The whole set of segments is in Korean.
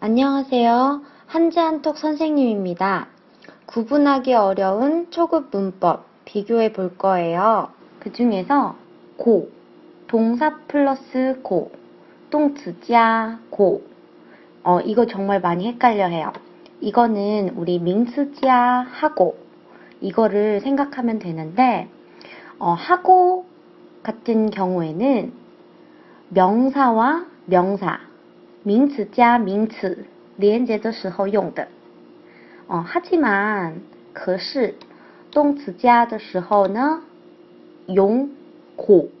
안녕하세요. 한지한톡 선생님입니다. 구분하기 어려운 초급 문법 비교해 볼 거예요. 그 중에서 고, 동사 플러스 고, 똥츠자 고. 어, 이거 정말 많이 헷갈려 해요. 이거는 우리 민스자 하고, 이거를 생각하면 되는데, 어, 하고 같은 경우에는 명사와 명사, 名词加名词连接的时候用的。 어, 하지만 可是动词加的时候呢，용 고.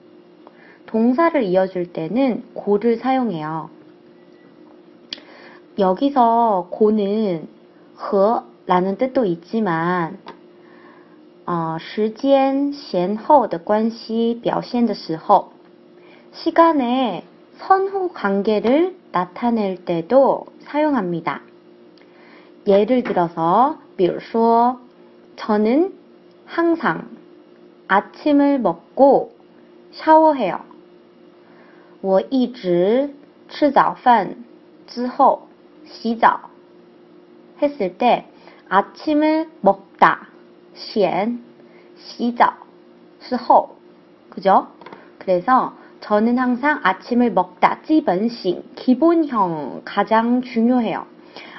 동사를 이어줄 때는 고를 사용해요. 여기서 고는 和라는 뜻도 있지만 어, 时间先后的关系表现的时候 시간의 선후 관계를 나타낼 때도 사용합니다. 예를 들어서, 比如说, 저는 항상 아침을 먹고 샤워해요. 我一直吃早饭之后洗澡 했을 때 아침을 먹다 先洗澡是后 그죠? 그래서 저는 항상 아침을 먹다, 基本식, 기본형 가장 중요해요.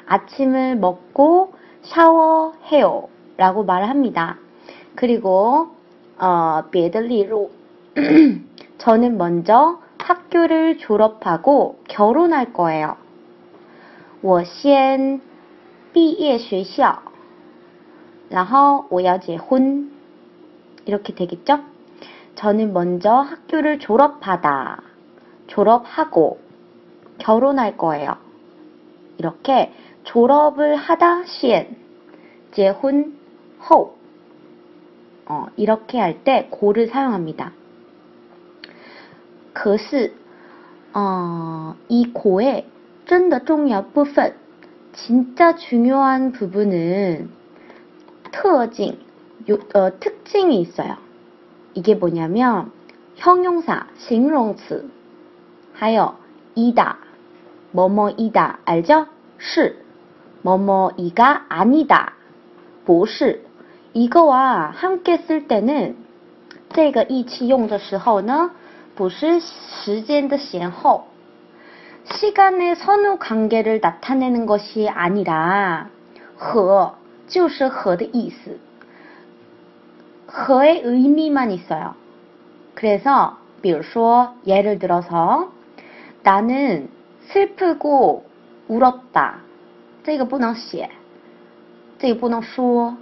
아침을 먹고 샤워해요. 라고 말을 합니다. 그리고 어, 别的例如 저는 먼저 학교를 졸업하고 결혼할 거예요. 我先毕业学校然后我要结婚 이렇게 되겠죠? 저는 먼저 학교를 졸업하다, 졸업하고 결혼할 거예요. 이렇게 졸업을 하다 시엔, 재혼 호 어, 이렇게 할 때 고를 사용합니다. 可是 어, 이 고의 真的重要部分 진짜 중요한 부분은 特징, 어, 특징이 있어요. 이게 뭐냐면 형용사, 形容词, 하여 이다, 뭐뭐이다, 알죠? 是, 뭐뭐이가 아니다, 不是. 이거와 함께 쓸 때는 这个一起用的时候呢不是时间的先后 시간의 선후 관계를 나타내는 것이 아니라 和就是和的意思 和의 의미만 있어요. 그래서 比如说 예를 들어서 나는 슬프고 울었다. 这个不能写.这个不能说.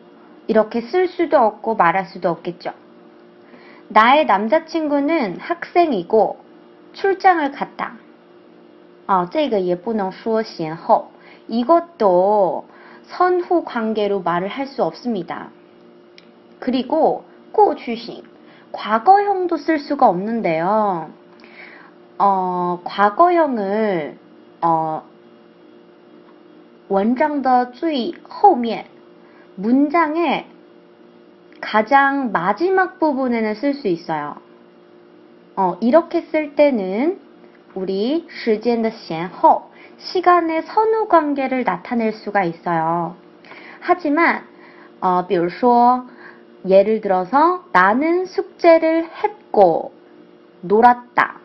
이렇게 쓸 수도 없고 말할 수도 없겠죠. 나의 남자친구는 학생이고 출장을 갔다. 어, 这个也不能说先后. 이것도 선후 관계로 말을 할 수 없습니다. 그리고 꼬주식 과거형도 쓸 수가 없는데요. 어, 과거형을 어, 원장的最后面 문장의 가장 마지막 부분에는 쓸 수 있어요. 어, 이렇게 쓸 때는 우리 时间的先后 시간의 선후 관계를 나타낼 수가 있어요. 하지만 어, 比如说 예를 들어서 나는 숙제를 했고 놀았다.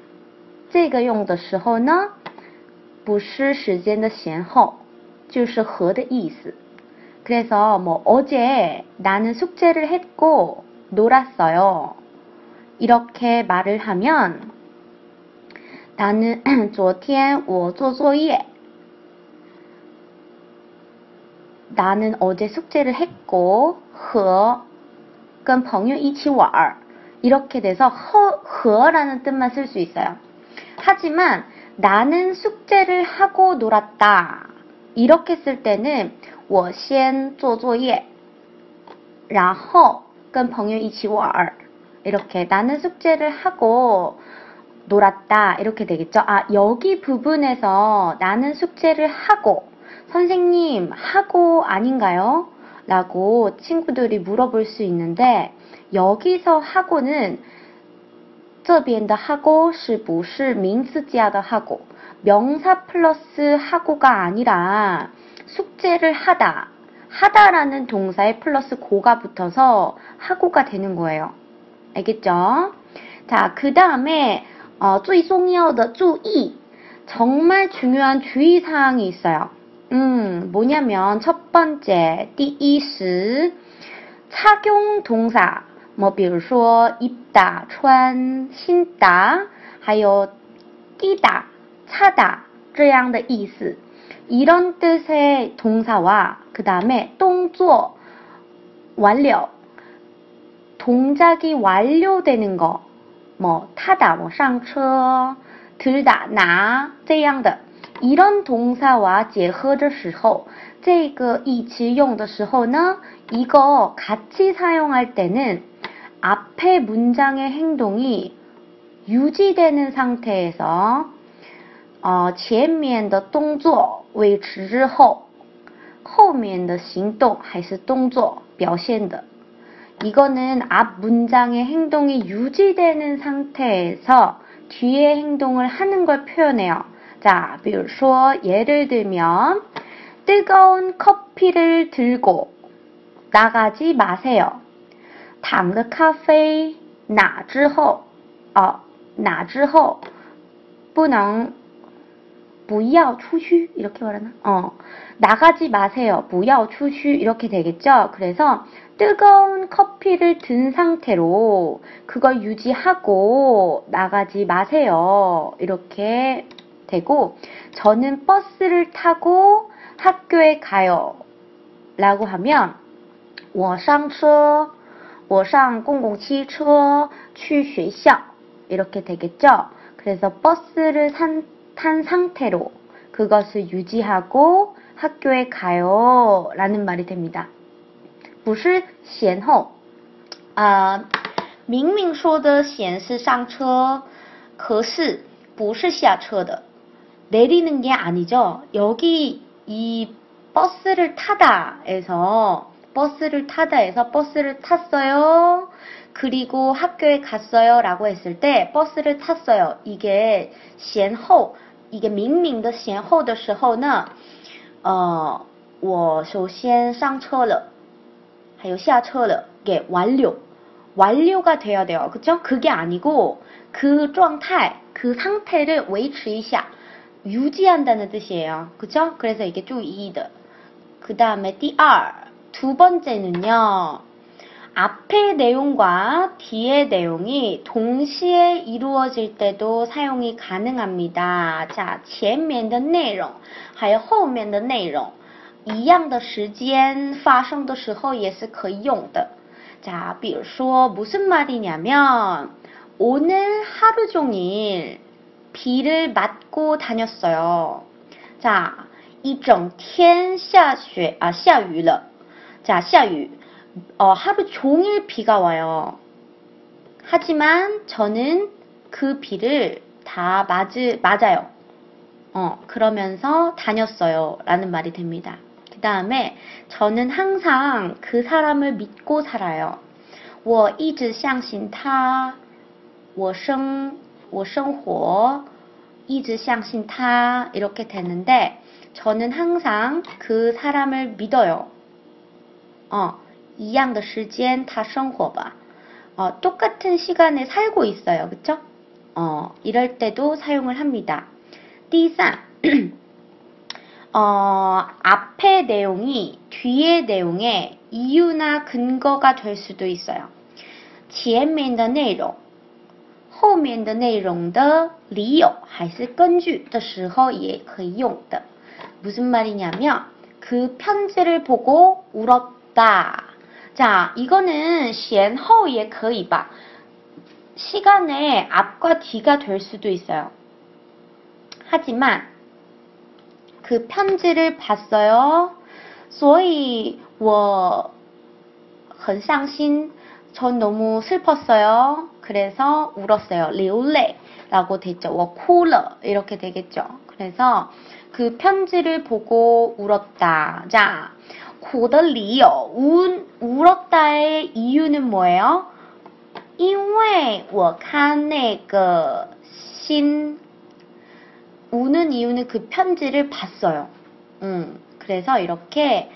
这个用的时候呢不是时间的先后就是和的意思 그래서 뭐 어제 나는 숙제를 했고 놀았어요. 이렇게 말을 하면 나는 昨天我做作业 나는 어제 숙제를 했고 和 跟朋友一起玩 이렇게 돼서 허, 라는 뜻만 쓸 수 있어요. 하지만 나는 숙제를 하고 놀았다. 이렇게 쓸 때는 我先做作业然后跟朋友一起玩 이렇게 나는 숙제를 하고 놀았다 이렇게 되겠죠. 아 여기 부분에서 나는 숙제를 하고 선생님 하고 아닌가요? 라고 친구들이 물어볼 수 있는데 여기서 하고는 这边的 하고 是不是名词加的 하고 명사 플러스 하고가 아니라 숙제를 하다. 하다라는 동사에 플러스 고가 붙어서 하고가 되는 거예요. 알겠죠? 자, 그 다음에 어, 最重要的注意 정말 중요한 주의사항이 있어요. 음, 뭐냐면 첫 번째, 第一时 착용 동사 么比如说 입다, 穿, 신다, 还有 차다 这样的意思. 이런 뜻의 동사와 그 다음에 动作 완료 동작이 완료되는 거, 뭐 타다, 뭐 상처, 들다, 나, 这样的 이런 동사와 结合的时候这个一起用的时候呢 이거 같이 사용할 때는 앞에 문장의 행동이 유지되는 상태에서 어, 前面的动作维持之后后面的行动还是动作表现的 이거는 앞 문장의 행동이 유지되는 상태에서 뒤의 행동을 하는 걸 표현해요. 자, 比如说 예를 들면 뜨거운 커피를 들고 나가지 마세요. 躺的咖啡拿之后，哦，拿之后不能不要出去 이렇게 말하나? 어, 나가지 마세요. 不要出去 이렇게 되겠죠? 그래서 뜨거운 커피를 든 상태로 그걸 유지하고 나가지 마세요. 이렇게 되고 저는 버스를 타고 학교에 가요. 라고 하면 我上车,我上公共汽车去学校 이렇게 되겠죠. 그래서 버스를 산, 탄 상태로 그것을 유지하고 학교에 가요 라는 말이 됩니다. 不是先后啊，明明说的先是上车，可是不是下车的。 내리는 게 아니죠. 여기 이 버스를 타다에서 버스를 타다에서 버스를 탔어요. 그리고 학교에 갔어요. 라고 했을 때 버스를 탔어요. 이게 先后 이게 明明的先后的时候呢，呃，我首先上车了，还有下车了，给 완료. 완료가 돼야 돼요. 그쵸? 그게 아니고 그 状态, 그 상태를 维持一下. 유지한다는 뜻이에요. 그쵸? 그래서 이게 좀 이이드. 그 다음에 띠二 두 번째는요. 앞의 내용과 뒤의 내용이 동시에 이루어질 때도 사용이 가능합니다. 자, 前面的内容还有后面的内容一样的时间发生的时候也是可以用的. 자, 比如说 무슨 말이냐면 오늘 하루 종일 비를 맞 고 다녔어요. 자, 一整天下雪, 아, 下雨了. 자, 下雨. 어, 하루 종일 비가 와요. 하지만 저는 그 비를 다 맞으, 맞아요. 어, 그러면서 다녔어요. 라는 말이 됩니다. 그 다음에 저는 항상 그 사람을 믿고 살아요. 我一直相信他，我生我生活 一直相信他 이렇게 되는데 저는 항상 그 사람을 믿어요. 어, 一样的时间他生活吧. 어, 똑같은 시간에 살고 있어요. 그쵸? 어, 이럴 때도 사용을 합니다. 第三, 어, 앞의 내용이 뒤의 내용의 이유나 근거가 될 수도 있어요. 前面的内容 后面的内容的理由还是根据的时候也可以用的。무슨말이냐면그편지를보고울었다자이거는先后也可以吧시간의앞과뒤가될수도있어요하지만그편지를봤어요所以我很伤心전 너무 슬펐어요. 그래서 울었어요. 리올레라고 됐죠. 워쿨러 이렇게 되겠죠. 그래서 그 편지를 보고 울었다. 자, 고더리요. 운 울었다의 이유는 뭐예요? 因为我看那个新 우는 이유는 그 편지를 봤어요. 음, 그래서 이렇게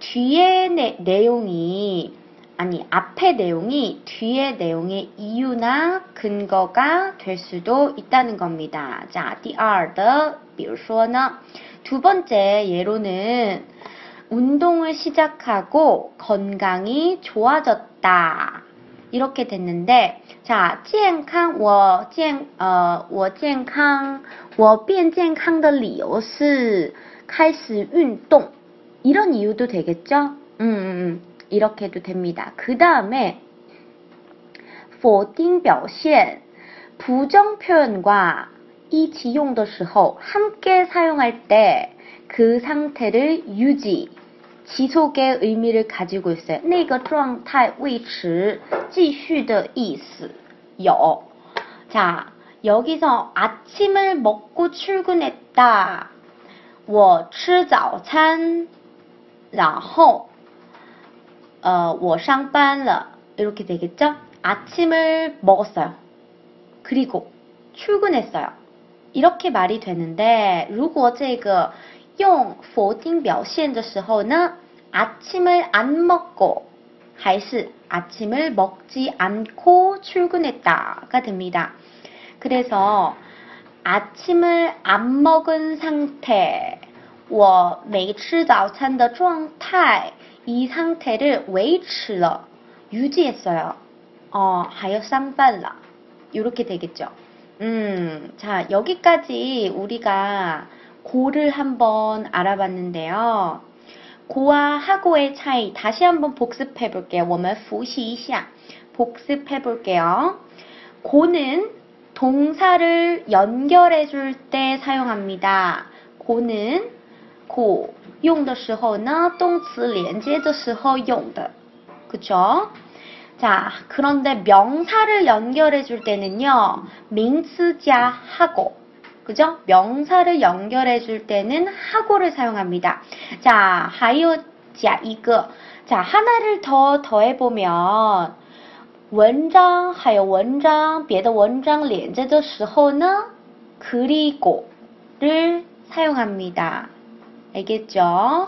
뒤에 내, 내용이 아니 앞에 내용이 뒤에 내용의 이유나 근거가 될 수도 있다는 겁니다. 자, 第二的,比如说呢, 두 번째 예로는 운동을 시작하고 건강이 좋아졌다. 이렇게 됐는데, 자, 健康,我健,呃,我健康,我变健康的理由是开始运动. 이런 이유도 되겠죠? 음, 음, 음. 이렇게 해도 됩니다. 그 다음에 否定表现 부정 표현과 一起用的时候 함께 사용할 때 그 상태를 유지 지속의 의미를 가지고 있어요. 那个状态维持继续的意思有. 자, 여기서 아침을 먹고 출근했다. 我吃早餐然后 어, 我上班了 이렇게 되겠죠? 아침을 먹었어요. 그리고 출근했어요. 이렇게 말이 되는데 如果这个用否定表现的时候呢 아침을 안 먹고 还是 아침을 먹지 않고 출근했다가 됩니다. 그래서 아침을 안 먹은 상태 我没吃早餐的状态 이 상태를 维持了 유지했어요. 어, 하여 쌍발라 이렇게 되겠죠. 음, 자 여기까지 우리가 고를 한번 알아봤는데요. 고와 하고의 차이 다시 한번 복습해 볼게요. 我们复习一下. 복습해 볼게요. 고는 동사를 연결해 줄 때 사용합니다. 고는 고 用的时候呢动词连接的时候用的. 그쵸? 자, 그런데 명사를 연결해 줄 때는요.名词加 하고 그죠? 명사를 연결해 줄 때는 하고를 사용합니다. 자, 还有加 이거. 자, 하나를 더 더해 보면 文章 하여 文章 别的 文章 连接的时候呢 그리고를 사용합니다. 알겠죠?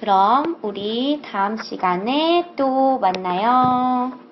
그럼 우리 다음 시간에 또 만나요.